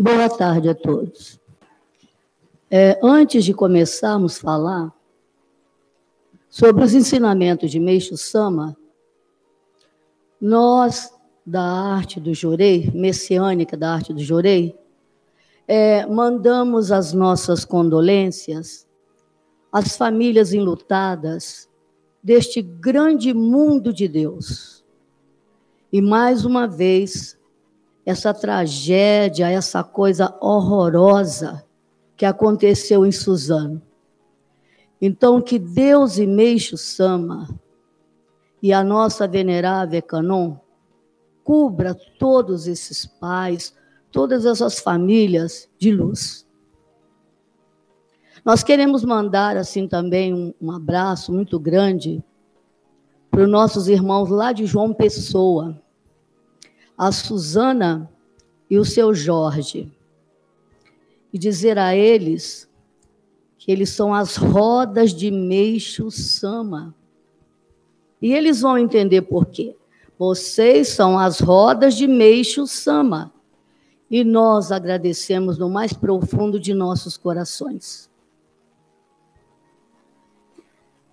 Boa tarde a todos. É, antes de começarmos a falar sobre os ensinamentos de Meixo Sama, nós, da arte do Jorei, messiânica da arte do Jorei, é, mandamos as nossas condolências às famílias enlutadas deste grande mundo de Deus. E mais uma vez, essa tragédia, essa coisa horrorosa que aconteceu em Suzano. Então, que Deus e Meixo Sama e a nossa venerável Canon cubra todos esses pais, todas essas famílias de luz. Nós queremos mandar assim também um, um abraço muito grande para os nossos irmãos lá de João Pessoa, a Suzana e o seu Jorge, e dizer a eles que eles são as rodas de Meixo Sama. E eles vão entender por quê. Vocês são as rodas de Meixo Sama. E nós agradecemos no mais profundo de nossos corações.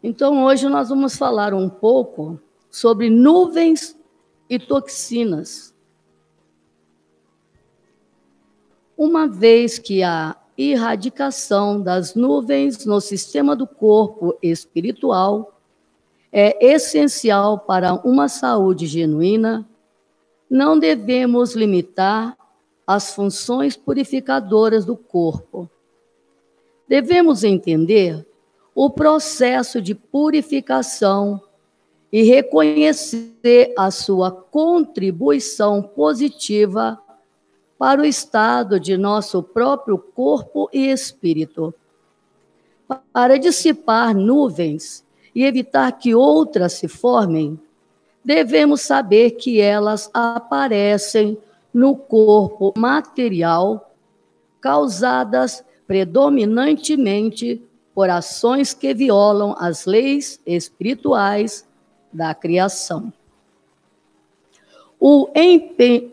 Então, hoje nós vamos falar um pouco sobre nuvens e toxinas. Uma vez que a erradicação das nuvens no sistema do corpo espiritual é essencial para uma saúde genuína, não devemos limitar as funções purificadoras do corpo. Devemos entender o processo de purificação e reconhecer a sua contribuição positiva para o estado de nosso próprio corpo e espírito. Para dissipar nuvens e evitar que outras se formem, devemos saber que elas aparecem no corpo material, causadas predominantemente por ações que violam as leis espirituais da criação. O,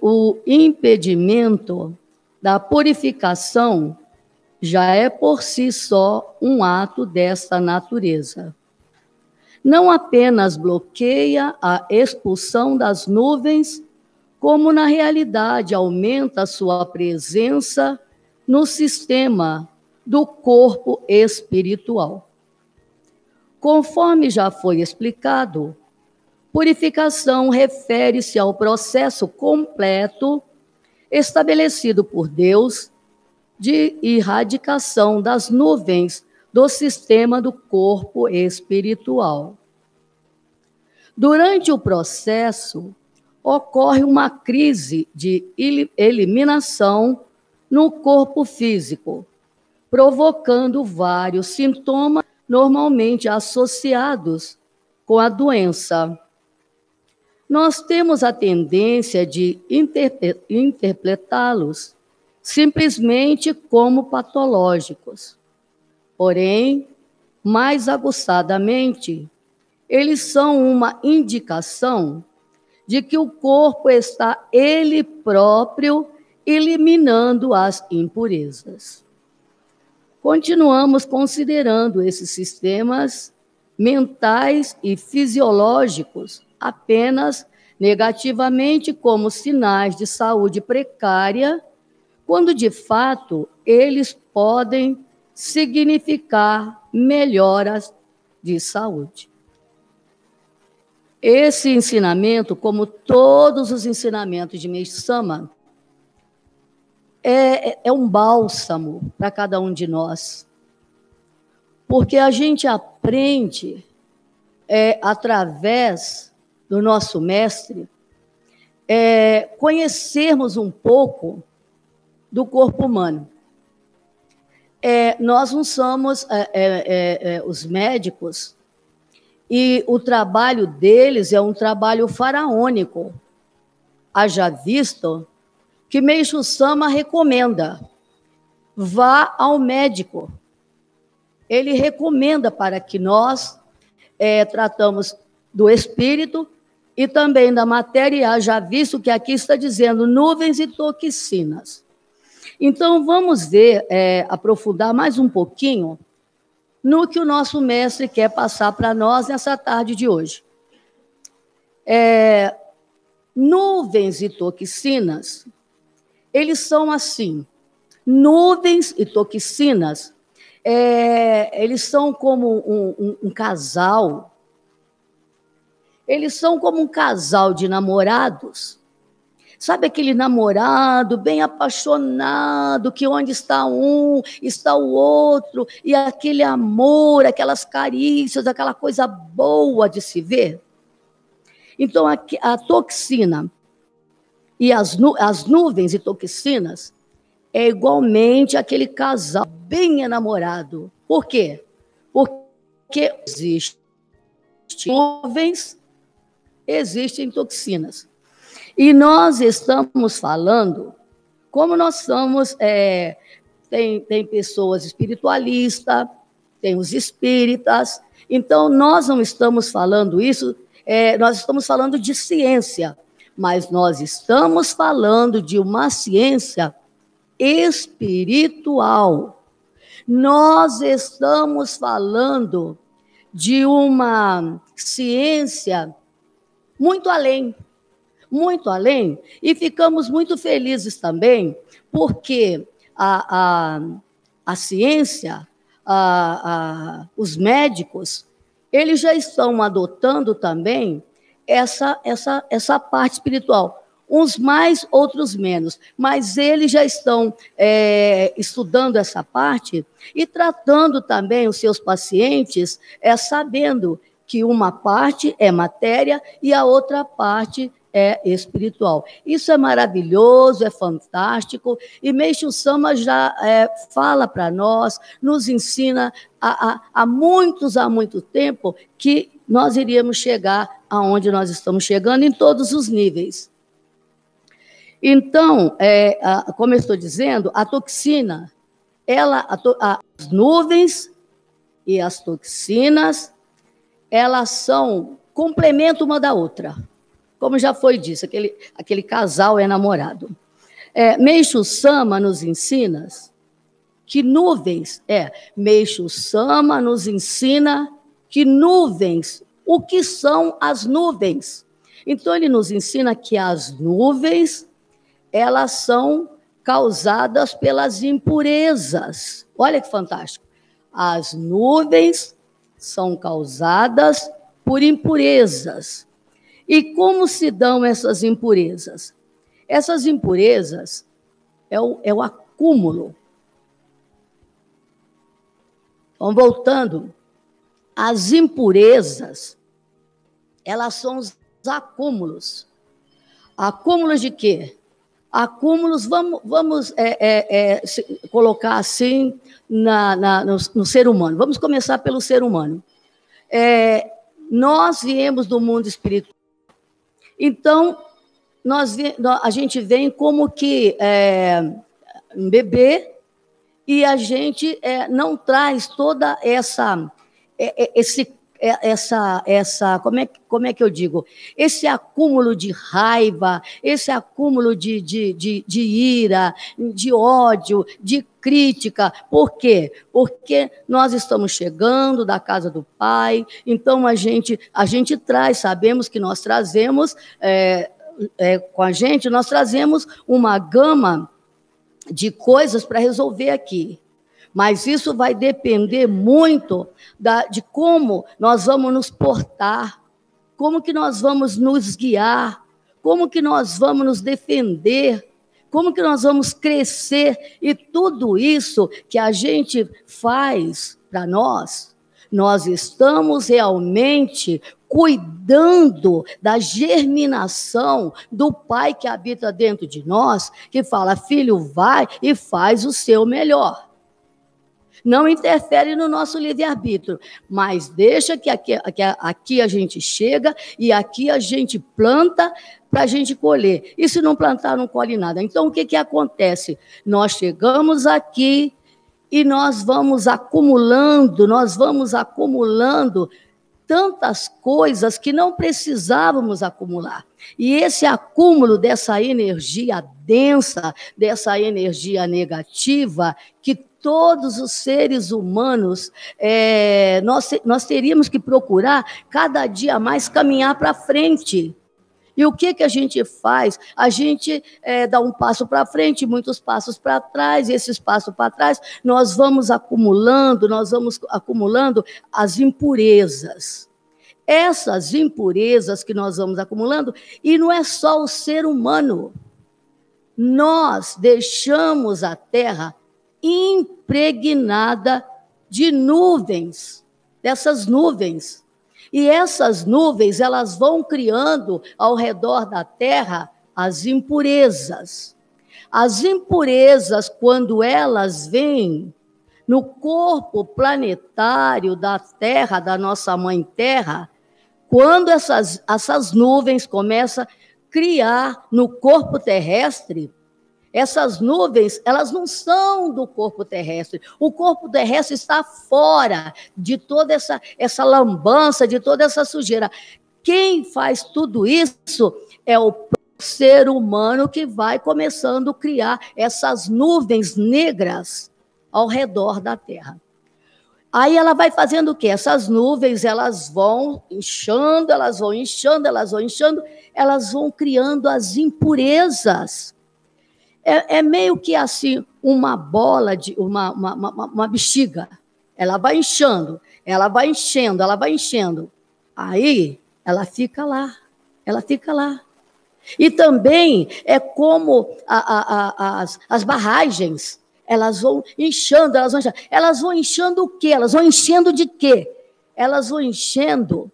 o impedimento da purificação já é por si só um ato desta natureza. Não apenas bloqueia a expulsão das nuvens, como na realidade aumenta sua presença no sistema do corpo espiritual. Conforme já foi explicado, Purificação refere-se ao processo completo estabelecido por Deus de erradicação das nuvens do sistema do corpo espiritual. Durante o processo, ocorre uma crise de eliminação no corpo físico, provocando vários sintomas normalmente associados com a doença nós temos a tendência de interpretá-los simplesmente como patológicos. Porém, mais aguçadamente, eles são uma indicação de que o corpo está ele próprio eliminando as impurezas. Continuamos considerando esses sistemas mentais e fisiológicos apenas negativamente como sinais de saúde precária, quando de fato eles podem significar melhoras de saúde. Esse ensinamento, como todos os ensinamentos de Meisama, é, é um bálsamo para cada um de nós. Porque a gente aprende é, através do nosso mestre, é conhecermos um pouco do corpo humano. É, nós não somos é, é, é, é, os médicos e o trabalho deles é um trabalho faraônico. Haja visto que Meixo Sama recomenda: vá ao médico. Ele recomenda para que nós é, tratamos do espírito e também da matéria, já visto que aqui está dizendo nuvens e toxinas. Então, vamos ver, é, aprofundar mais um pouquinho no que o nosso mestre quer passar para nós nessa tarde de hoje. É, nuvens e toxinas, eles são assim. Nuvens e toxinas, é, eles são como um, um, um casal. Eles são como um casal de namorados Sabe aquele namorado bem apaixonado, que onde está um, está o outro, e aquele amor, aquelas carícias, aquela coisa boa de se ver? Então, a, a toxina e as, nu, as nuvens e toxinas é igualmente aquele casal bem enamorado. Por quê? Porque existem nuvens, existem toxinas. E nós estamos falando, como nós somos, é, tem, tem pessoas espiritualistas, tem os espíritas, então nós não estamos falando isso, é, nós estamos falando de ciência, mas nós estamos falando de uma ciência espiritual. Nós estamos falando de uma ciência muito além muito além, e ficamos muito felizes também, porque a, a, a ciência, a, a, os médicos, eles já estão adotando também essa, essa, essa parte espiritual. Uns mais, outros menos, mas eles já estão é, estudando essa parte e tratando também os seus pacientes, é, sabendo que uma parte é matéria e a outra parte é espiritual. Isso é maravilhoso, é fantástico, e Meixo Sama já é, fala para nós, nos ensina há, há, há muitos, há muito tempo, que nós iríamos chegar aonde nós estamos chegando em todos os níveis. Então, é, a, como eu estou dizendo, a toxina, ela, a as nuvens e as toxinas, elas são complemento uma da outra como já foi dito, aquele, aquele casal é namorado. É, Meixo Sama nos ensina que nuvens, é, Meixo Sama nos ensina que nuvens, o que são as nuvens? Então ele nos ensina que as nuvens, elas são causadas pelas impurezas. Olha que fantástico. As nuvens são causadas por impurezas. E como se dão essas impurezas? Essas impurezas é o, é o acúmulo. Então, voltando, as impurezas, elas são os acúmulos. Acúmulos de quê? Acúmulos, vamos, vamos é, é, é, colocar assim na, na no, no, ser humano. Vamos começar pelo ser humano. É, nós viemos do mundo espiritual então, nós, a gente vem como que é, um bebê e a gente é, não traz toda essa esse essa essa como é como é que eu digo? Esse acúmulo de raiva esse acúmulo de, de, de, de ira de ódio de crítica. Por quê? Porque nós estamos chegando da casa do pai então a gente a gente traz sabemos que nós trazemos é, é, com a gente nós trazemos uma gama de coisas para resolver aqui mas isso vai depender muito da, de como nós vamos nos portar, como que nós vamos nos guiar, como que nós vamos nos defender, como que nós vamos crescer. E tudo isso que a gente faz para nós, nós estamos realmente cuidando da germinação do Pai que habita dentro de nós, que fala: filho, vai e faz o seu melhor não interfere no nosso livre-arbítrio, mas deixa que aqui, aqui, aqui a gente chega e aqui a gente planta para a gente colher. E se não plantar, não colhe nada. Então, o que, que acontece? Nós chegamos aqui e nós vamos acumulando, nós vamos acumulando tantas coisas que não precisávamos acumular. E esse acúmulo dessa energia densa dessa energia negativa que todos os seres humanos, é, nós, nós teríamos que procurar cada dia mais caminhar para frente. E o que, que a gente faz? A gente é, dá um passo para frente, muitos passos para trás, e esses passos para trás, nós vamos acumulando, nós vamos acumulando as impurezas. Essas impurezas que nós vamos acumulando, e não é só o ser humano, nós deixamos a terra impregnada de nuvens, dessas nuvens. E essas nuvens, elas vão criando ao redor da terra as impurezas. As impurezas, quando elas vêm no corpo planetário da Terra, da nossa mãe Terra, quando essas, essas nuvens começam a criar no corpo terrestre, essas nuvens, elas não são do corpo terrestre. O corpo terrestre está fora de toda essa, essa lambança, de toda essa sujeira. Quem faz tudo isso é o ser humano que vai começando a criar essas nuvens negras ao redor da Terra. Aí ela vai fazendo o quê? Essas nuvens, elas vão inchando, elas vão inchando, elas vão inchando, elas vão criando as impurezas é, é meio que assim, uma bola de uma, uma, uma, uma bexiga. Ela vai inchando, ela vai enchendo, ela vai enchendo. Aí ela fica lá, ela fica lá. E também é como a, a, a, as, as barragens, elas vão inchando, elas vão inchando. Elas vão inchando o quê? Elas vão enchendo de quê? Elas vão enchendo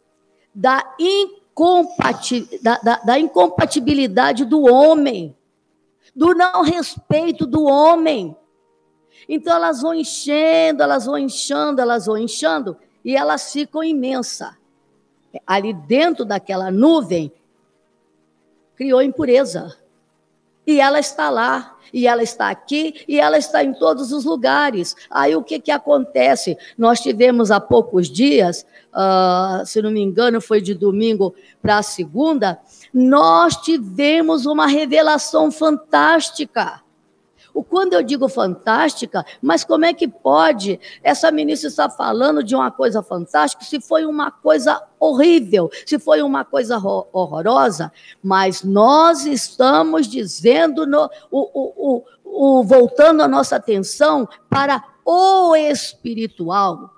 da, incompati da, da, da incompatibilidade do homem do não respeito do homem. Então elas vão enchendo, elas vão inchando, elas vão inchando e elas ficam imensas. Ali dentro daquela nuvem criou impureza. E ela está lá, e ela está aqui, e ela está em todos os lugares. Aí o que, que acontece? Nós tivemos há poucos dias, uh, se não me engano, foi de domingo para segunda, nós tivemos uma revelação fantástica. Quando eu digo fantástica, mas como é que pode essa ministra estar falando de uma coisa fantástica se foi uma coisa horrível, se foi uma coisa horrorosa? Mas nós estamos dizendo, no, o, o, o voltando a nossa atenção para o espiritual.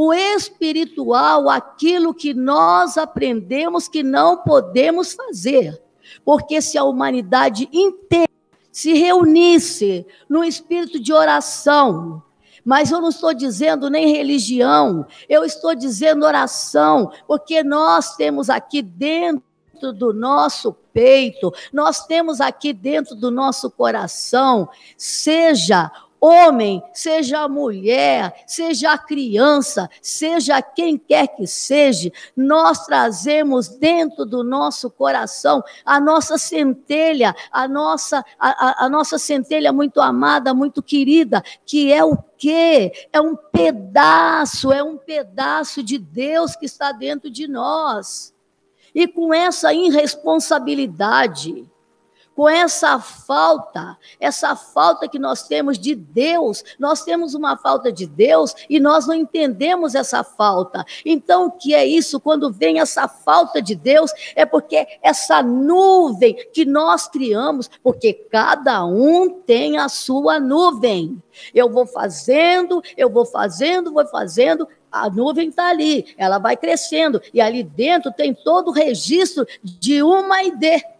O espiritual, aquilo que nós aprendemos que não podemos fazer. Porque se a humanidade inteira se reunisse no espírito de oração, mas eu não estou dizendo nem religião, eu estou dizendo oração, porque nós temos aqui dentro do nosso peito, nós temos aqui dentro do nosso coração, seja homem, seja mulher, seja criança, seja quem quer que seja, nós trazemos dentro do nosso coração a nossa centelha, a nossa, a, a nossa centelha muito amada, muito querida, que é o quê? É um pedaço, é um pedaço de Deus que está dentro de nós. E com essa irresponsabilidade, com essa falta, essa falta que nós temos de Deus, nós temos uma falta de Deus e nós não entendemos essa falta. Então, o que é isso? Quando vem essa falta de Deus, é porque essa nuvem que nós criamos, porque cada um tem a sua nuvem. Eu vou fazendo, eu vou fazendo, vou fazendo, a nuvem está ali, ela vai crescendo, e ali dentro tem todo o registro de uma ideia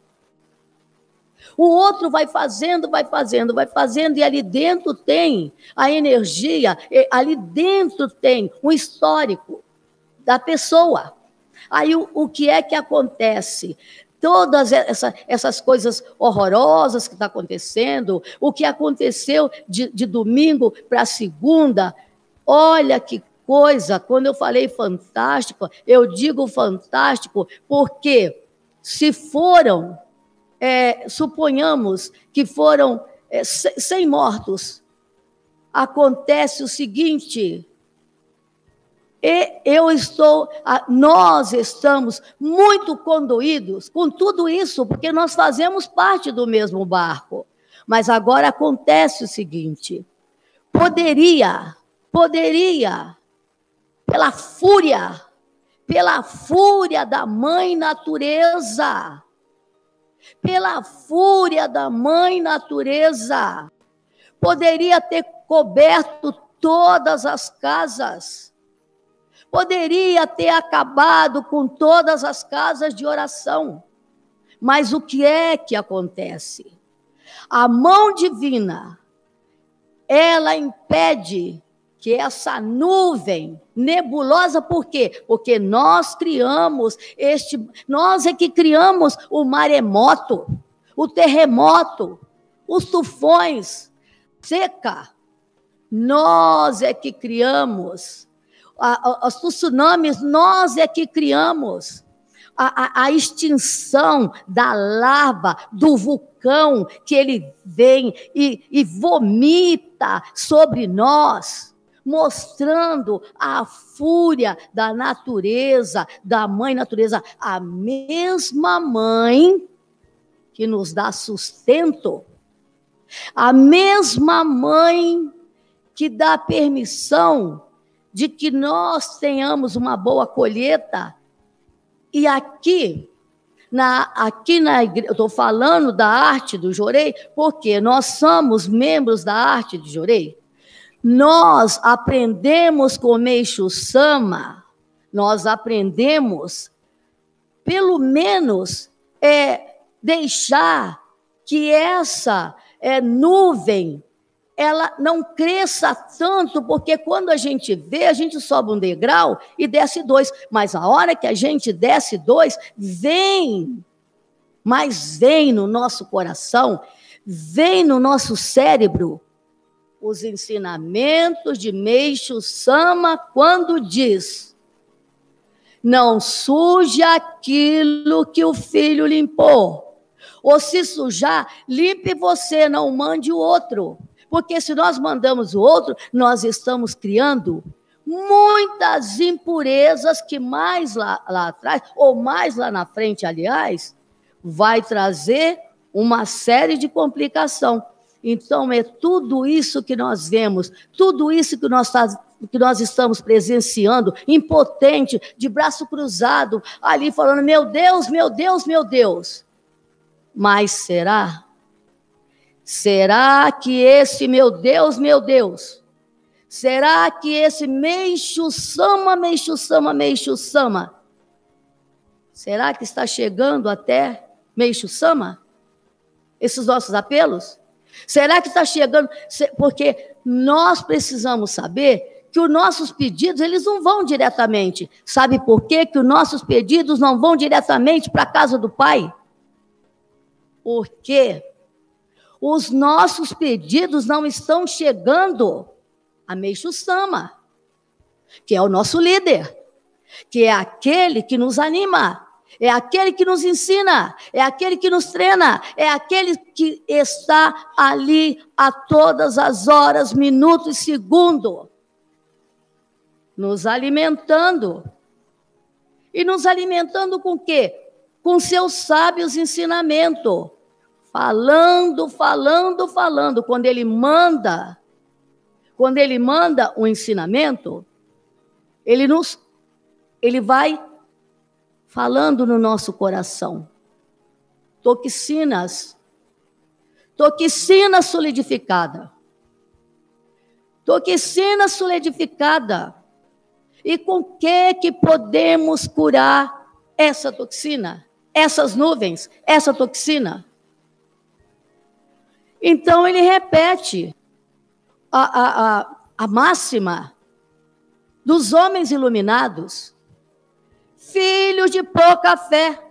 o outro vai fazendo, vai fazendo, vai fazendo, e ali dentro tem a energia, ali dentro tem um histórico da pessoa. Aí o, o que é que acontece? todas essa, essas coisas horrorosas que está acontecendo, o que aconteceu de, de domingo para segunda, olha que coisa, quando eu falei fantástico, eu digo fantástico porque se foram é, suponhamos que foram é, 100 mortos, acontece o seguinte: E eu estou, nós estamos muito conduídos com tudo isso, porque nós fazemos parte do mesmo barco. Mas agora acontece o seguinte: poderia, poderia, pela fúria, pela fúria da mãe natureza, pela fúria da mãe natureza, poderia ter coberto todas as casas, poderia ter acabado com todas as casas de oração. Mas o que é que acontece? A mão divina, ela impede que essa nuvem nebulosa, por quê? Porque nós criamos este, nós é que criamos o maremoto, o terremoto, os tufões, seca. Nós é que criamos os tsunamis, nós é que criamos a, a, extinção da lava do vulcão que ele vem e, e vomita sobre nós mostrando a fúria da natureza, da mãe natureza, a mesma mãe que nos dá sustento, a mesma mãe que dá permissão de que nós tenhamos uma boa colheita e aqui, na, aqui na igreja, eu estou falando da arte do Jorei, porque nós somos membros da arte do Jorei. Nós aprendemos com Meixo Sama, nós aprendemos, pelo menos, é, deixar que essa é, nuvem ela não cresça tanto, porque quando a gente vê, a gente sobe um degrau e desce dois. Mas a hora que a gente desce dois, vem, mas vem no nosso coração, vem no nosso cérebro os ensinamentos de Meixo Sama quando diz: não suje aquilo que o filho limpou. Ou se sujar, limpe você, não mande o outro. Porque se nós mandamos o outro, nós estamos criando muitas impurezas que mais lá, lá atrás, ou mais lá na frente, aliás, vai trazer uma série de complicação. Então, é tudo isso que nós vemos, tudo isso que nós, que nós estamos presenciando, impotente, de braço cruzado, ali falando: meu Deus, meu Deus, meu Deus. Mas será Será que esse meu Deus, meu Deus, será que esse Meixo Sama, Meixo Sama, Meixo Sama, será que está chegando até Meixo Sama? Esses nossos apelos? Será que está chegando? Porque nós precisamos saber que os nossos pedidos, eles não vão diretamente. Sabe por quê? que os nossos pedidos não vão diretamente para a casa do Pai? Porque os nossos pedidos não estão chegando a Meixo Sama, que é o nosso líder, que é aquele que nos anima, é aquele que nos ensina, é aquele que nos treina, é aquele que está ali a todas as horas, minutos e segundo, nos alimentando. E nos alimentando com quê? Com seus sábios ensinamentos falando, falando, falando. Quando ele manda, quando ele manda o um ensinamento, ele nos ele vai falando no nosso coração. Toxinas. Toxina solidificada. Toxina solidificada. E com que que podemos curar essa toxina? Essas nuvens, essa toxina? Então ele repete a, a, a, a máxima dos homens iluminados, filhos de pouca fé,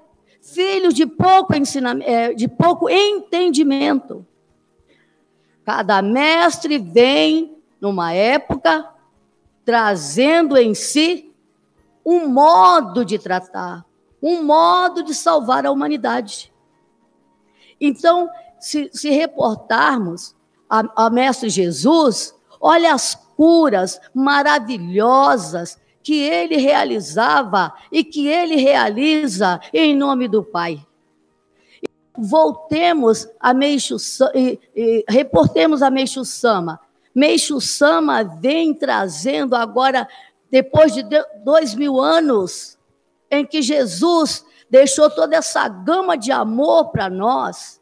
filhos de pouco ensinamento, é, de pouco entendimento. Cada mestre vem numa época trazendo em si um modo de tratar, um modo de salvar a humanidade. Então, se, se reportarmos a, a Mestre Jesus, olha as curas maravilhosas que ele realizava e que ele realiza em nome do Pai. Voltemos a Meixo, reportemos a Meixo Sama. Meixo Sama vem trazendo agora, depois de dois mil anos, em que Jesus deixou toda essa gama de amor para nós.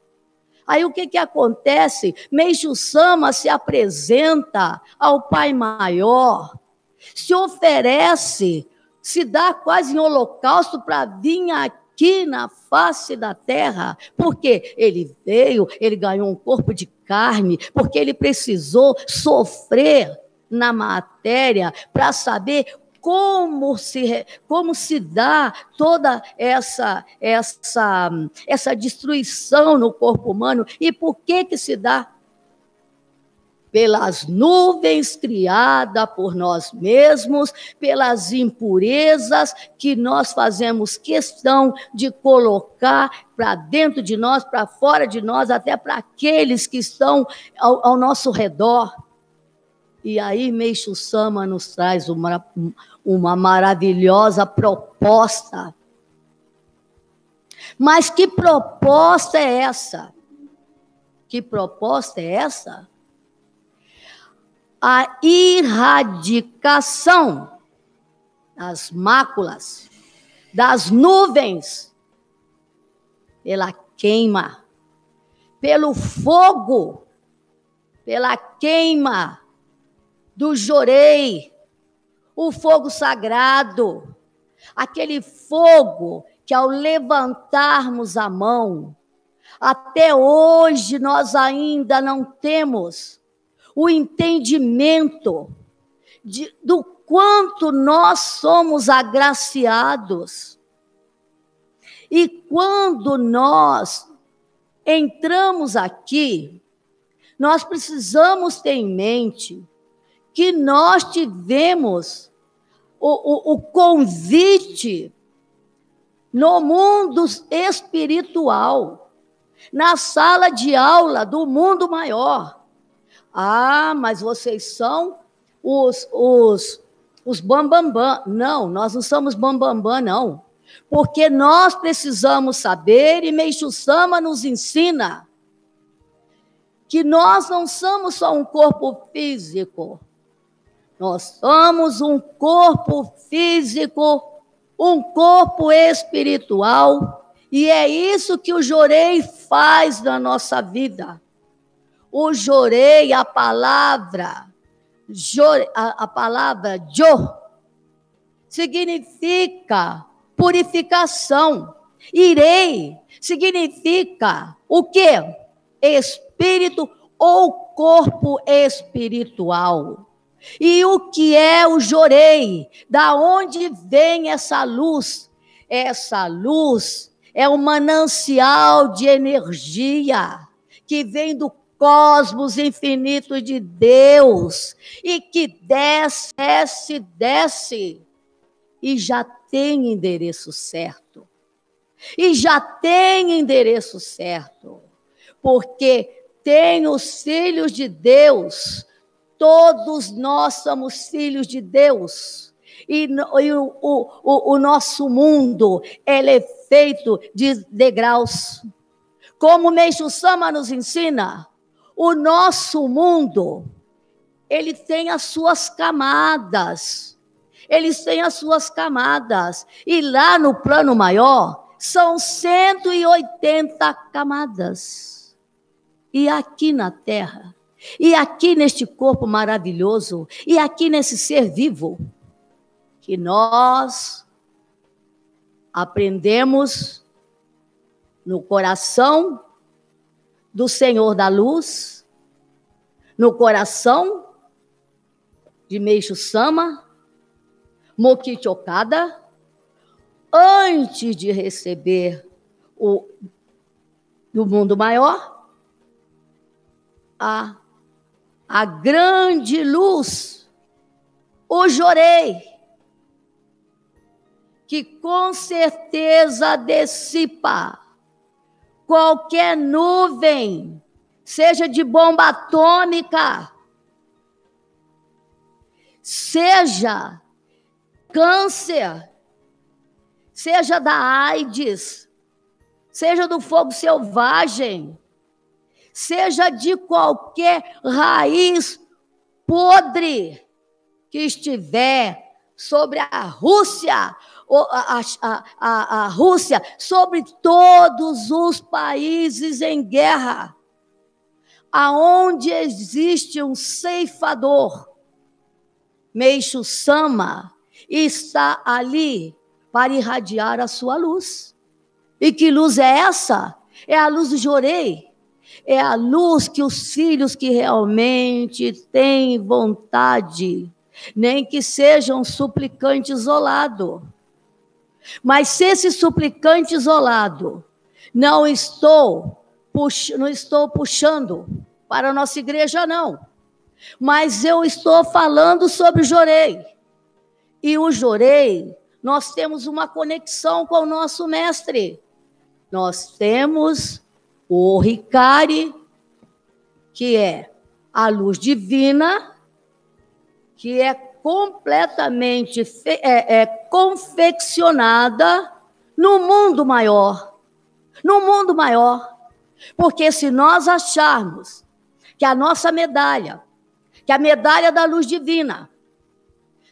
Aí o que, que acontece? Meixo Sama se apresenta ao Pai Maior, se oferece, se dá quase em holocausto para vir aqui na face da terra, porque ele veio, ele ganhou um corpo de carne, porque ele precisou sofrer na matéria para saber como se, como se dá toda essa, essa, essa destruição no corpo humano e por que que se dá? Pelas nuvens criadas por nós mesmos, pelas impurezas que nós fazemos questão de colocar para dentro de nós, para fora de nós, até para aqueles que estão ao, ao nosso redor. E aí Meixo Sama nos traz uma, uma maravilhosa proposta. Mas que proposta é essa? Que proposta é essa? A erradicação das máculas, das nuvens, pela queima, pelo fogo, pela queima do jorei, o fogo sagrado, aquele fogo que ao levantarmos a mão, até hoje nós ainda não temos o entendimento de, do quanto nós somos agraciados. E quando nós entramos aqui, nós precisamos ter em mente que nós tivemos o, o, o convite no mundo espiritual, na sala de aula do mundo maior. Ah, mas vocês são os, os, os bambambam. Bam, bam. Não, nós não somos bambambam, bam, não. Porque nós precisamos saber, e Meixo Sama nos ensina, que nós não somos só um corpo físico, nós somos um corpo físico, um corpo espiritual, e é isso que o Jorei faz na nossa vida. O Jorei, a palavra, jore, a, a palavra Jo, significa purificação. Irei significa o quê? Espírito ou corpo espiritual. E o que é o jorei? Da onde vem essa luz? Essa luz é um manancial de energia que vem do cosmos infinito de Deus e que desce, desce, desce e já tem endereço certo. E já tem endereço certo. Porque tem os filhos de Deus Todos nós somos filhos de Deus. E, e o, o, o, nosso mundo ele é feito de degraus. Como Meixo Sama nos ensina, o nosso mundo ele tem as suas camadas. Eles têm as suas camadas. E lá no plano maior são 180 camadas. E aqui na Terra e aqui neste corpo maravilhoso, e aqui nesse ser vivo, que nós aprendemos no coração do Senhor da Luz, no coração de Meixo Sama, Mokichi Okada, antes de receber o do mundo maior, a a grande luz, o jorei, que com certeza dissipa qualquer nuvem, seja de bomba atômica, seja câncer, seja da AIDS, seja do fogo selvagem, seja de qualquer raiz podre que estiver sobre a Rússia, a, a, a, a Rússia, sobre todos os países em guerra, aonde existe um ceifador, Meixo Sama, está ali para irradiar a sua luz. E que luz é essa? É a luz do Jorei. É a luz que os filhos que realmente têm vontade, nem que seja um suplicante isolado. Mas se esse suplicante isolado não estou, pux, não estou puxando para a nossa igreja, não. Mas eu estou falando sobre o Jorei. E o Jorei, nós temos uma conexão com o nosso mestre. Nós temos o Ricari, que é a luz divina, que é completamente é, é, confeccionada no mundo maior. No mundo maior. Porque se nós acharmos que a nossa medalha, que a medalha da luz divina,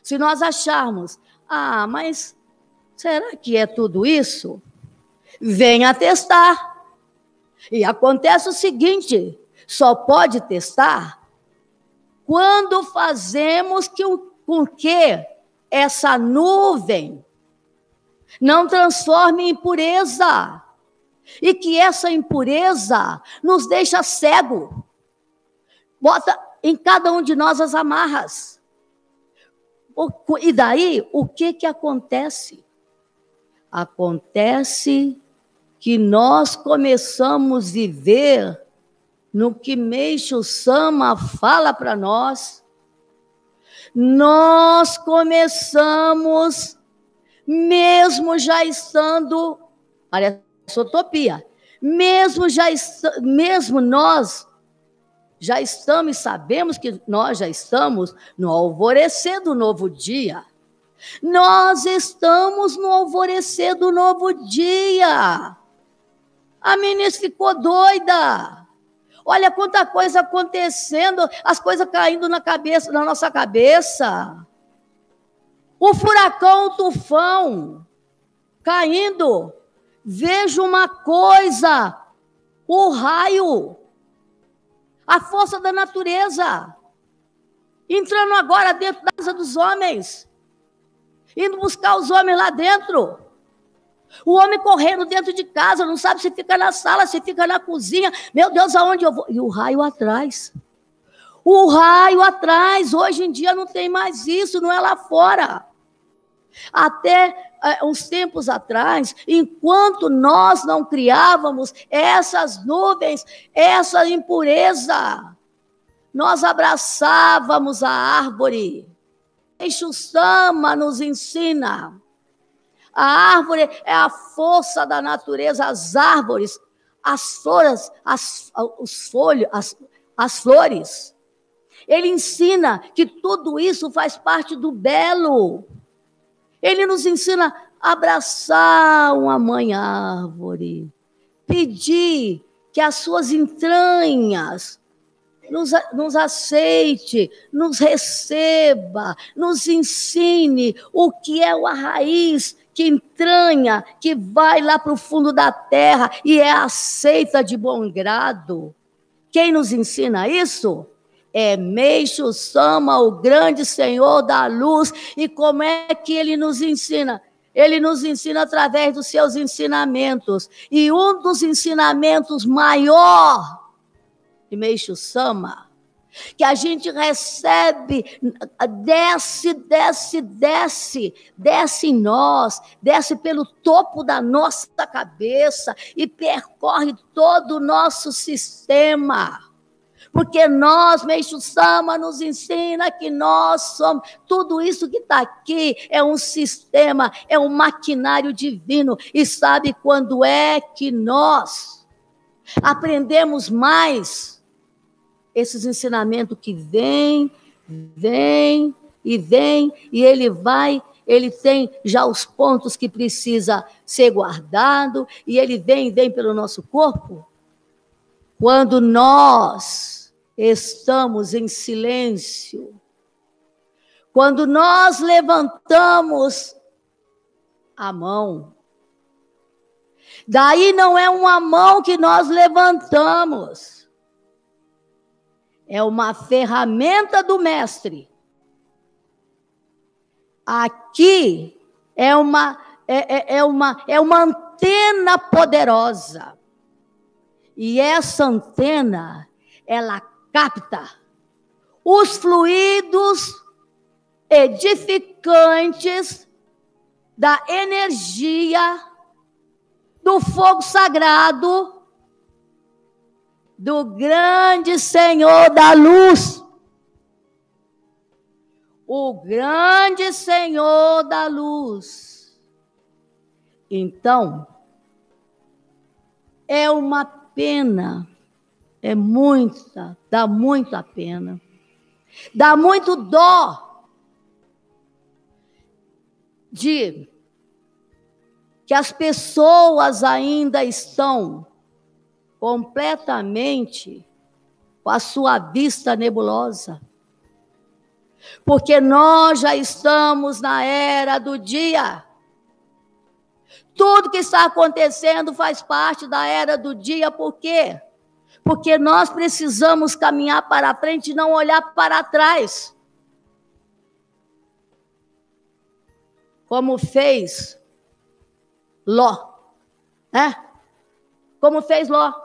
se nós acharmos, ah, mas será que é tudo isso? Venha testar. E acontece o seguinte: só pode testar quando fazemos que, com que essa nuvem não transforme em impureza. E que essa impureza nos deixa cego. Bota em cada um de nós as amarras. E daí, o que que acontece? Acontece que nós começamos a viver no que Meixo Sama fala para nós. Nós começamos, mesmo já estando, olha, utopia, mesmo já mesmo nós já estamos, sabemos que nós já estamos no alvorecer do novo dia. Nós estamos no alvorecer do novo dia. A ministra ficou doida. Olha quanta coisa acontecendo, as coisas caindo na cabeça, na nossa cabeça. O furacão, o tufão caindo. Vejo uma coisa, o raio a força da natureza, entrando agora dentro da casa dos homens, indo buscar os homens lá dentro. O homem correndo dentro de casa, não sabe se fica na sala, se fica na cozinha. Meu Deus, aonde eu vou? E o raio atrás. O raio atrás. Hoje em dia não tem mais isso, não é lá fora. Até é, uns tempos atrás, enquanto nós não criávamos essas nuvens, essa impureza, nós abraçávamos a árvore. Eixo Sama nos ensina. A árvore é a força da natureza, as árvores, as flores, as, os folhos, as, as flores. Ele ensina que tudo isso faz parte do belo. Ele nos ensina a abraçar uma mãe árvore, pedir que as suas entranhas nos, nos aceite, nos receba, nos ensine o que é a raiz que entranha, que vai lá para o fundo da terra e é aceita de bom grado. Quem nos ensina isso? é Meixo Sama, o grande Senhor da luz. E como é que ele nos ensina? Ele nos ensina através dos seus ensinamentos. E um dos ensinamentos maior de Meixo Sama, que a gente recebe, desce, desce, desce, desce em nós, desce pelo topo da nossa cabeça e percorre todo o nosso sistema porque nós, Meixo Sama, nos ensina que nós somos, tudo isso que está aqui é um sistema, é um maquinário divino. E sabe quando é que nós aprendemos mais esses ensinamentos que vêm, vêm e vêm, e ele vai ele tem já os pontos que precisa ser guardado e ele vem vem pelo nosso corpo. Quando nós estamos em silêncio, quando nós levantamos a mão, daí não é uma mão que nós levantamos, é uma ferramenta do Mestre. Aqui é uma, é, é, é uma, é uma antena poderosa. E essa antena, ela capta os fluidos edificantes da energia do fogo sagrado do grande Senhor da luz. O grande Senhor da luz. Então, é uma pena, é muita, dá muita pena, dá muito dó de que as pessoas ainda estão completamente com a sua vista nebulosa. Porque nós já estamos na era do dia. Tudo que está acontecendo faz parte da era do dia, por quê? Porque nós precisamos caminhar para frente e não olhar para trás. como fez Ló, né? Como fez Ló.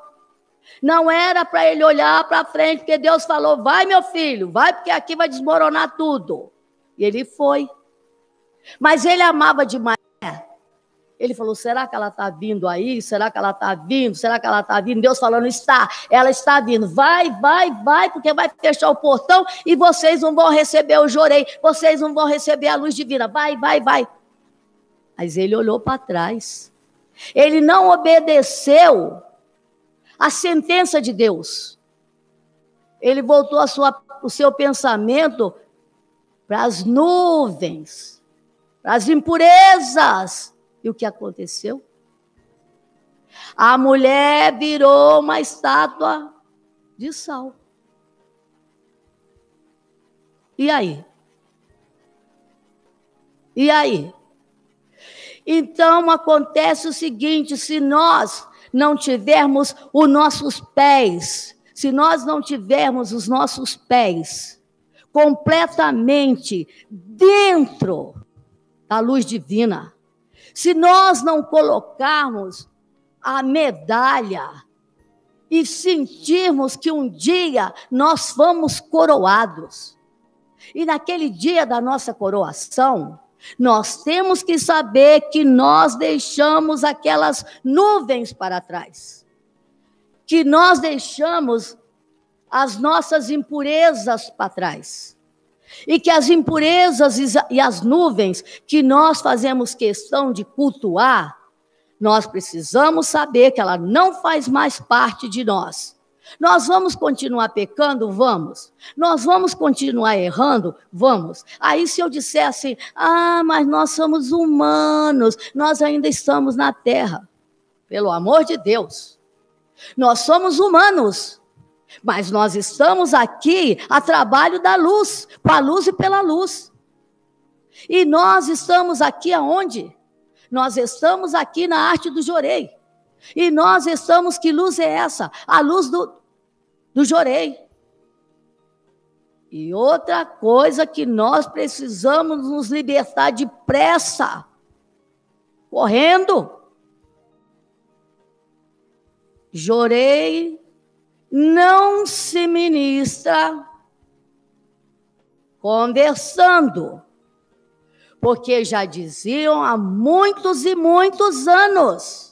Não era para ele olhar para frente, porque Deus falou: vai, meu filho, vai, porque aqui vai desmoronar tudo. E ele foi. Mas ele amava demais. Ele falou: será que ela está vindo aí? Será que ela está vindo? Será que ela está vindo? Deus falando: está, ela está vindo. Vai, vai, vai, porque vai fechar o portão e vocês não vão receber o jorei, vocês não vão receber a luz divina. Vai, vai, vai. Mas ele olhou para trás. Ele não obedeceu à sentença de Deus. Ele voltou sua, o seu pensamento para as nuvens, para as impurezas. E o que aconteceu? A mulher virou uma estátua de sal. E aí? E aí? Então acontece o seguinte: se nós não tivermos os nossos pés, se nós não tivermos os nossos pés completamente dentro da luz divina, se nós não colocarmos a medalha e sentirmos que um dia nós fomos coroados, e naquele dia da nossa coroação, nós temos que saber que nós deixamos aquelas nuvens para trás, que nós deixamos as nossas impurezas para trás. E que as impurezas e as nuvens que nós fazemos questão de cultuar, nós precisamos saber que ela não faz mais parte de nós. Nós vamos continuar pecando? Vamos. Nós vamos continuar errando? Vamos. Aí, se eu dissesse, ah, mas nós somos humanos, nós ainda estamos na terra. Pelo amor de Deus. Nós somos humanos, mas nós estamos aqui a trabalho da luz, com a luz e pela luz. E nós estamos aqui aonde? Nós estamos aqui na arte do jorei. E nós estamos, que luz é essa? A luz do, do Jorei. E outra coisa que nós precisamos nos libertar depressa, correndo. Jorei não se ministra conversando, porque já diziam há muitos e muitos anos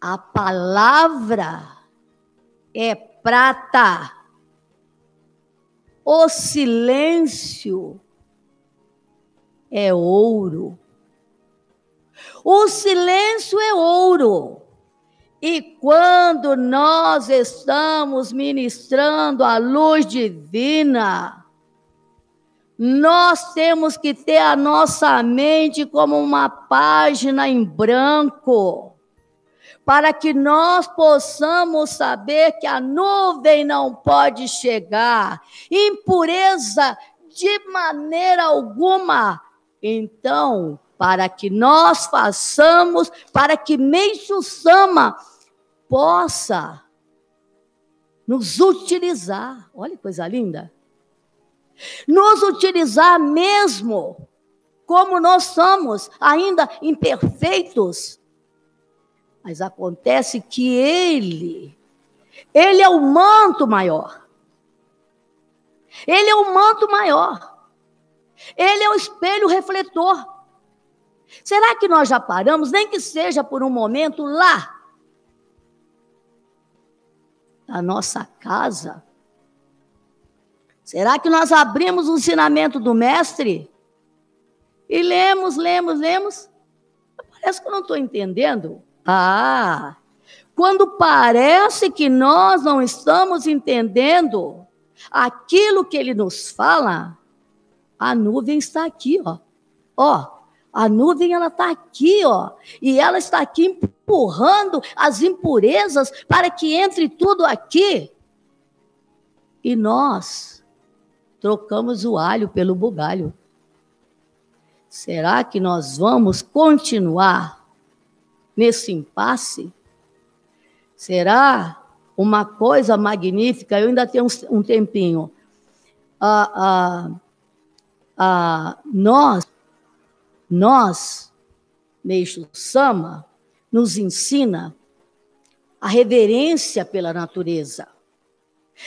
a palavra é prata. O silêncio é ouro. O silêncio é ouro. E quando nós estamos ministrando a luz divina, Nós temos que ter a nossa mente como uma página em branco, para que nós possamos saber que a nuvem não pode chegar, impureza de maneira alguma. Então, para que nós façamos, para que Meixo Sama possa nos utilizar. Olha que coisa linda. Nos utilizar mesmo como nós somos, ainda imperfeitos. Mas acontece que ele, ele é o manto maior. Ele é o manto maior. Ele é o espelho refletor. Será que nós já paramos, nem que seja por um momento, lá, na nossa casa? Será que nós abrimos o ensinamento do Mestre? E lemos, lemos, lemos? Parece que eu não estou entendendo. Ah, quando parece que nós não estamos entendendo aquilo que ele nos fala, a nuvem está aqui, ó. Ó, a nuvem ela está aqui, ó, e ela está aqui empurrando as impurezas para que entre tudo aqui. E nós trocamos o alho pelo bugalho. Será que nós vamos continuar nesse impasse? Será uma coisa magnífica? Eu ainda tenho um tempinho. Ah, ah, ah, nós nós, Meixo Sama, nos ensina a reverência pela natureza.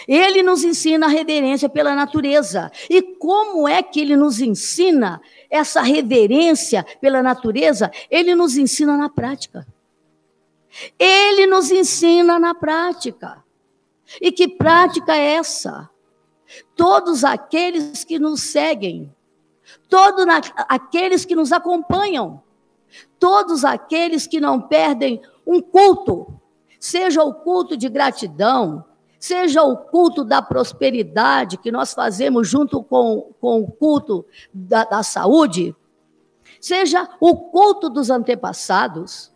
Ele nos ensina a reverência pela natureza. E como é que ele nos ensina essa reverência pela natureza? Ele nos ensina na prática. Ele nos ensina na prática. E que prática é essa? Todos aqueles que nos seguem todos aqueles que nos acompanham, todos aqueles que não perdem um culto, seja o culto de gratidão, seja o culto da prosperidade que nós fazemos junto com, com o culto da, da saúde, seja o culto dos antepassados.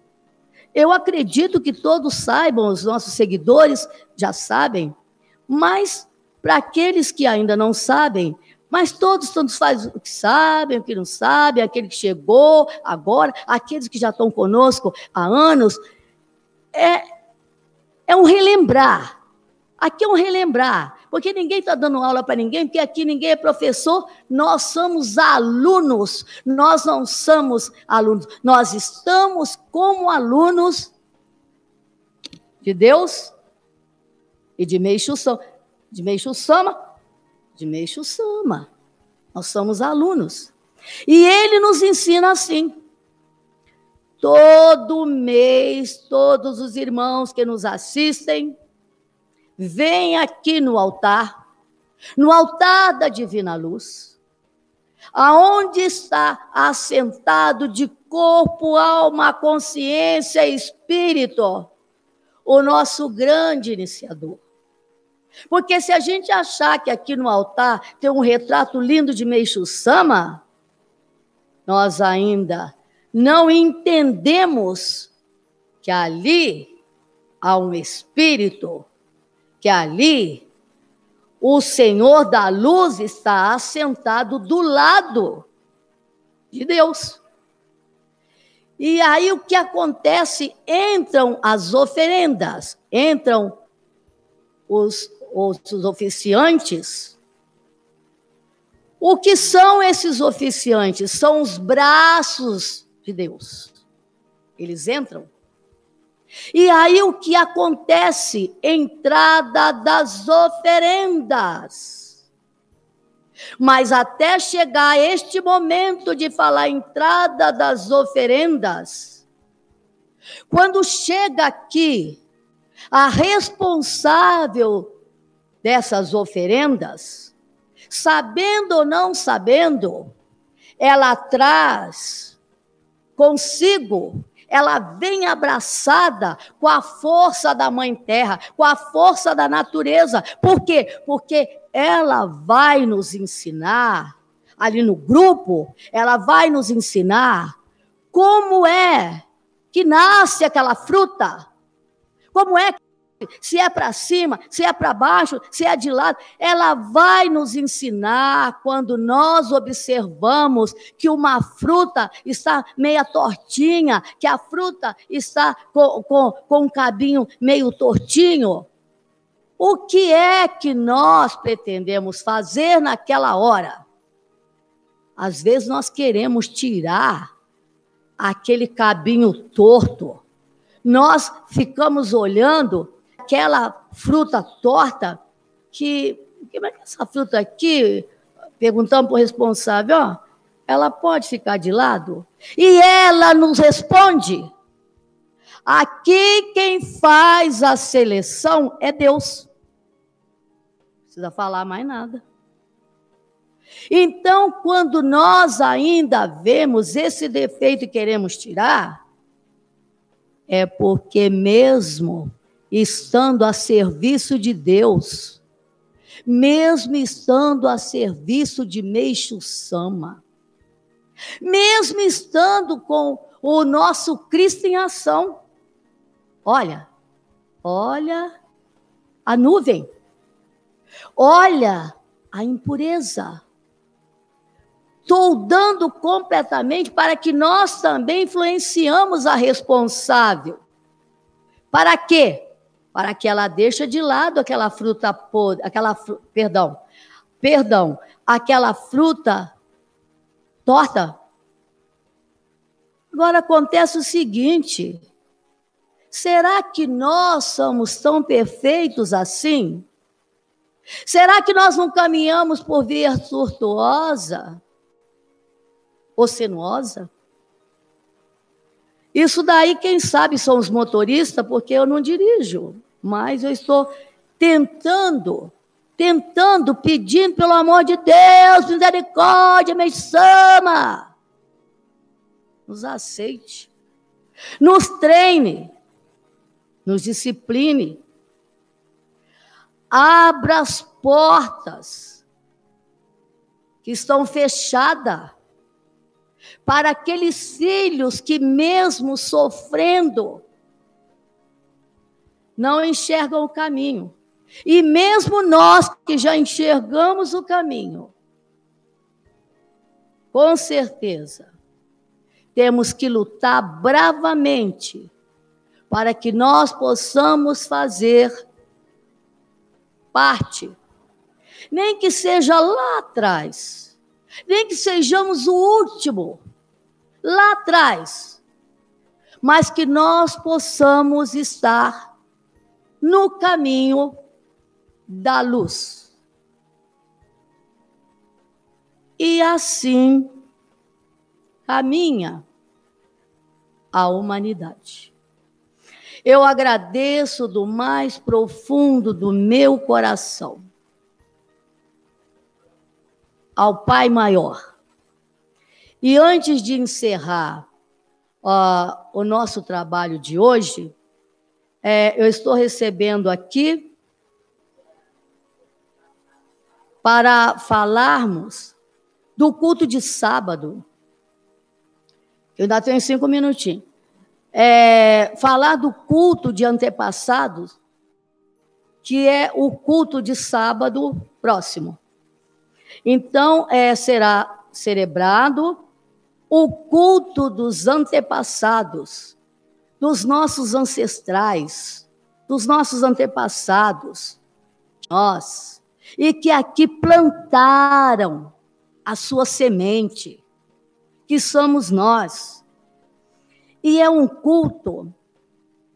Eu acredito que todos saibam, os nossos seguidores já sabem, mas para aqueles que ainda não sabem, mas todos, todos fazem o que sabem, o que não sabem, aquele que chegou agora, aqueles que já estão conosco há anos. É, é um relembrar. Aqui é um relembrar. Porque ninguém está dando aula para ninguém, porque aqui ninguém é professor, nós somos alunos, nós não somos alunos, nós estamos como alunos de Deus e de Meixo Sama. De Meixo Sama de Meixo Sama. Nós somos alunos. E ele nos ensina assim. Todo mês, todos os irmãos que nos assistem, vêm aqui no altar, no altar da divina luz, aonde está assentado de corpo, alma, consciência e espírito, o nosso grande iniciador. Porque se a gente achar que aqui no altar tem um retrato lindo de Meixo Sama, nós ainda não entendemos que ali há um espírito, que ali o Senhor da luz está assentado do lado de Deus. E aí o que acontece? Entram as oferendas, entram os os oficiantes. O que são esses oficiantes? São os braços de Deus. Eles entram. E aí o que acontece? Entrada das oferendas. Mas até chegar este momento de falar entrada das oferendas, quando chega aqui a responsável dessas oferendas, sabendo ou não sabendo, ela traz consigo, ela vem abraçada com a força da Mãe Terra, com a força da natureza. Por quê? Porque ela vai nos ensinar ali no grupo, ela vai nos ensinar como é que nasce aquela fruta. Como é que se é para cima, se é para baixo, se é de lado, ela vai nos ensinar quando nós observamos que uma fruta está meia tortinha, que a fruta está com, com, com um cabinho meio tortinho. O que é que nós pretendemos fazer naquela hora? Às vezes nós queremos tirar aquele cabinho torto. Nós ficamos olhando aquela fruta torta que. Como é que é essa fruta aqui? Perguntamos para o responsável, ó, ela pode ficar de lado? E ela nos responde: aqui quem faz a seleção é Deus. Não precisa falar mais nada. Então, quando nós ainda vemos esse defeito e queremos tirar, é porque mesmo estando a serviço de Deus, mesmo estando a serviço de Meixo Sama, mesmo estando com o nosso Cristo em ação. Olha, olha a nuvem, olha a impureza. Toldando completamente para que nós também influenciamos a responsável. Para quê? Para que ela deixe de lado aquela fruta podre, aquela, perdão, perdão, aquela fruta torta. Agora acontece o seguinte: será que nós somos tão perfeitos assim? Será que nós não caminhamos por via tortuosa ou sinuosa? Isso daí, quem sabe, são os motoristas, porque eu não dirijo mas eu estou tentando, tentando, pedindo pelo amor de Deus, misericórdia, me chama. Nos aceite, nos treine, nos discipline, abra as portas que estão fechadas para aqueles filhos que, mesmo sofrendo, não enxergam o caminho. E mesmo nós que já enxergamos o caminho, com certeza, temos que lutar bravamente para que nós possamos fazer parte. Nem que seja lá atrás, nem que sejamos o último, lá atrás, mas que nós possamos estar no caminho da luz. E assim caminha a humanidade. Eu agradeço do mais profundo do meu coração ao Pai Maior. E antes de encerrar uh, o nosso trabalho de hoje, é, eu estou recebendo aqui para falarmos do culto de sábado. Eu ainda tenho cinco minutinhos. É, falar do culto de antepassados, que é o culto de sábado próximo. Então, é, será celebrado o culto dos antepassados dos nossos ancestrais, dos nossos antepassados, nós, e que aqui plantaram a sua semente, que somos nós. E é um culto,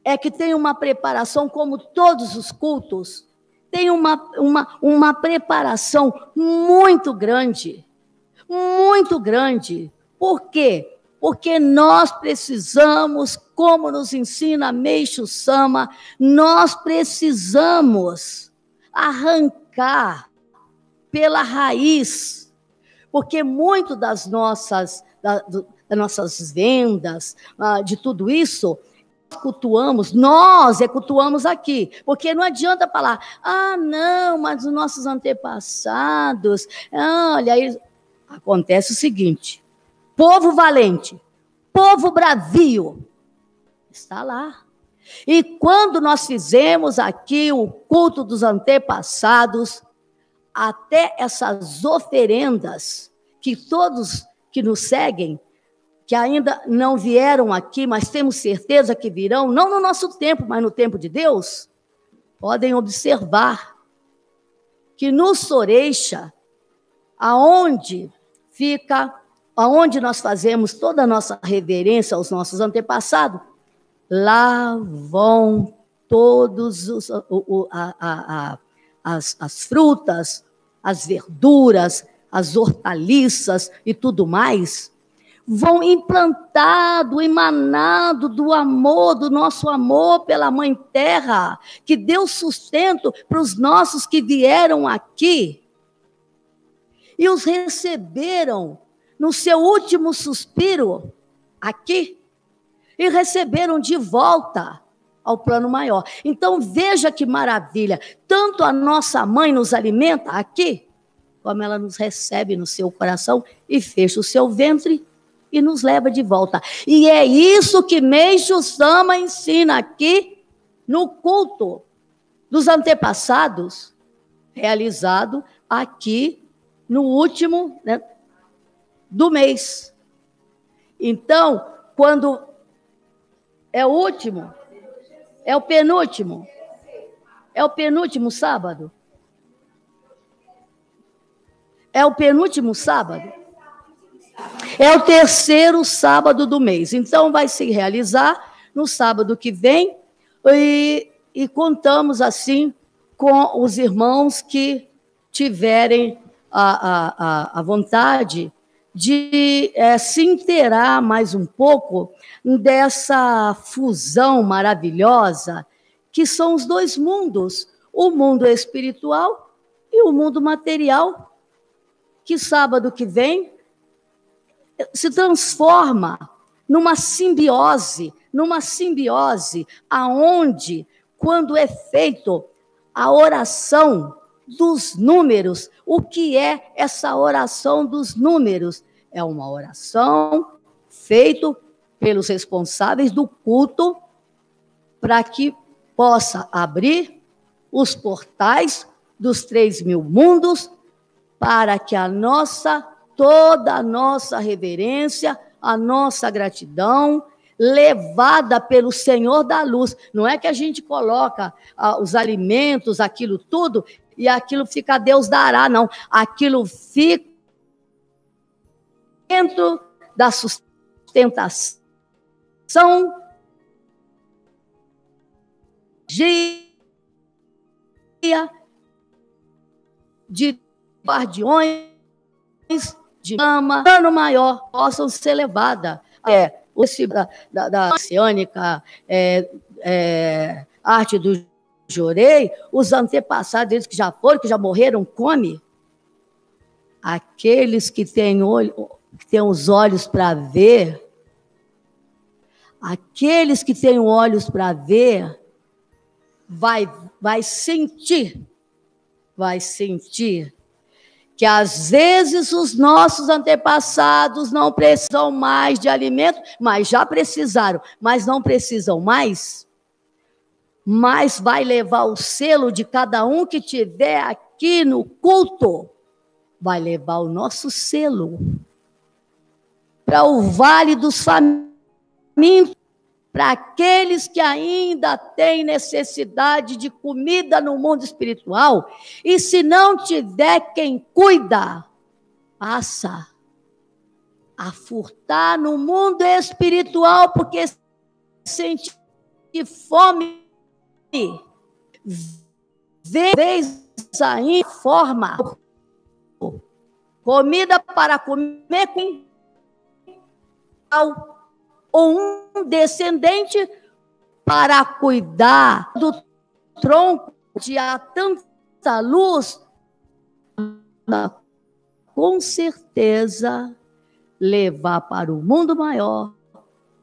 é que tem uma preparação, como todos os cultos, tem uma, uma, uma preparação muito grande, muito grande. Por quê? Porque nós precisamos, como nos ensina Meixo Sama, nós precisamos arrancar pela raiz, porque muito das nossas, da, das nossas vendas, ah, de tudo isso, cultuamos, nós é cultuamos aqui, porque não adianta falar, ah, não, mas os nossos antepassados, olha, Acontece o seguinte: povo valente, povo bravio, está lá. E quando nós fizemos aqui o culto dos antepassados, até essas oferendas que todos que nos seguem, que ainda não vieram aqui, mas temos certeza que virão, não no nosso tempo, mas no tempo de Deus, podem observar que no Soreixa, aonde fica, aonde nós fazemos toda a nossa reverência aos nossos antepassados, lá vão todos os, o, a, a, as, as frutas, as verduras, as hortaliças e tudo mais, vão implantado, emanado do amor, do nosso amor pela Mãe Terra, que deu sustento para os nossos que vieram aqui. E os receberam no seu último suspiro aqui e receberam de volta ao plano maior. Então veja que maravilha, tanto a nossa mãe nos alimenta aqui, como ela nos recebe no seu coração e fecha o seu ventre e nos leva de volta. E é isso que Meixo Sama ensina aqui no culto dos antepassados, realizado aqui no último né, do mês. Então, quando é o último, é o penúltimo, é o penúltimo sábado. É o penúltimo sábado. É o terceiro sábado do mês. Então, vai se realizar no sábado que vem. E, e contamos assim com os irmãos que tiverem a, a, a vontade de é, se inteirar mais um pouco dessa fusão maravilhosa que são os dois mundos, o mundo espiritual e o mundo material, que sábado que vem se transforma numa simbiose, numa simbiose aonde quando é feito a oração dos números. O que é essa oração dos números? É uma oração feita pelos responsáveis do culto para que possa abrir os portais dos três mil mundos para que a nossa, toda a nossa reverência, a nossa gratidão, levada pelo Senhor da luz. Não é que a gente coloca ah, os alimentos, aquilo tudo, e aquilo fica Deus dará, não. Aquilo fica dentro da sustentação dia de guardiões de cama, ano maior, possam ser levadas. É, esse, da, da, da oceânica, é, é, arte do Jorei, os antepassados, eles que já foram, que já morreram, come. Aqueles que têm, olho, que têm os olhos para ver, aqueles que têm olhos para ver, vai, vai sentir, vai sentir que às vezes os nossos antepassados não precisam mais de alimento, mas já precisaram, mas não precisam mais mas vai levar o selo de cada um que tiver aqui no culto, vai levar o nosso selo para o vale dos famintos, para aqueles que ainda têm necessidade de comida no mundo espiritual, e se não tiver quem cuida, passa a furtar no mundo espiritual, porque sente fome vez aí forma. Comida para comer com ou um descendente para cuidar do tronco de a tanta luz, com certeza levar para o mundo maior,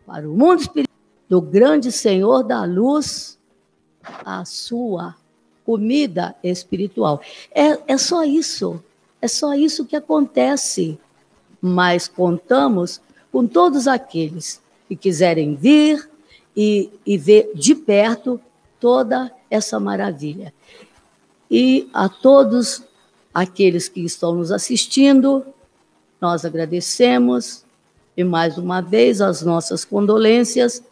para o mundo espiritual do grande Senhor da luz, a sua comida espiritual. É, é só isso. É só isso que acontece mas contamos com todos aqueles que quiserem vir e, e ver de perto toda essa maravilha. E a todos aqueles que estão nos assistindo, nós agradecemos e mais uma vez as nossas condolências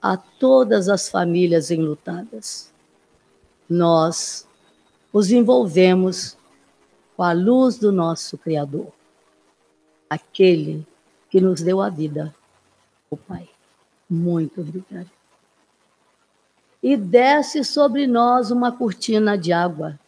a todas as famílias enlutadas. Nós os envolvemos com a luz do nosso Criador, aquele que nos deu a vida, o Pai. Muito obrigado. E desce sobre nós uma cortina de água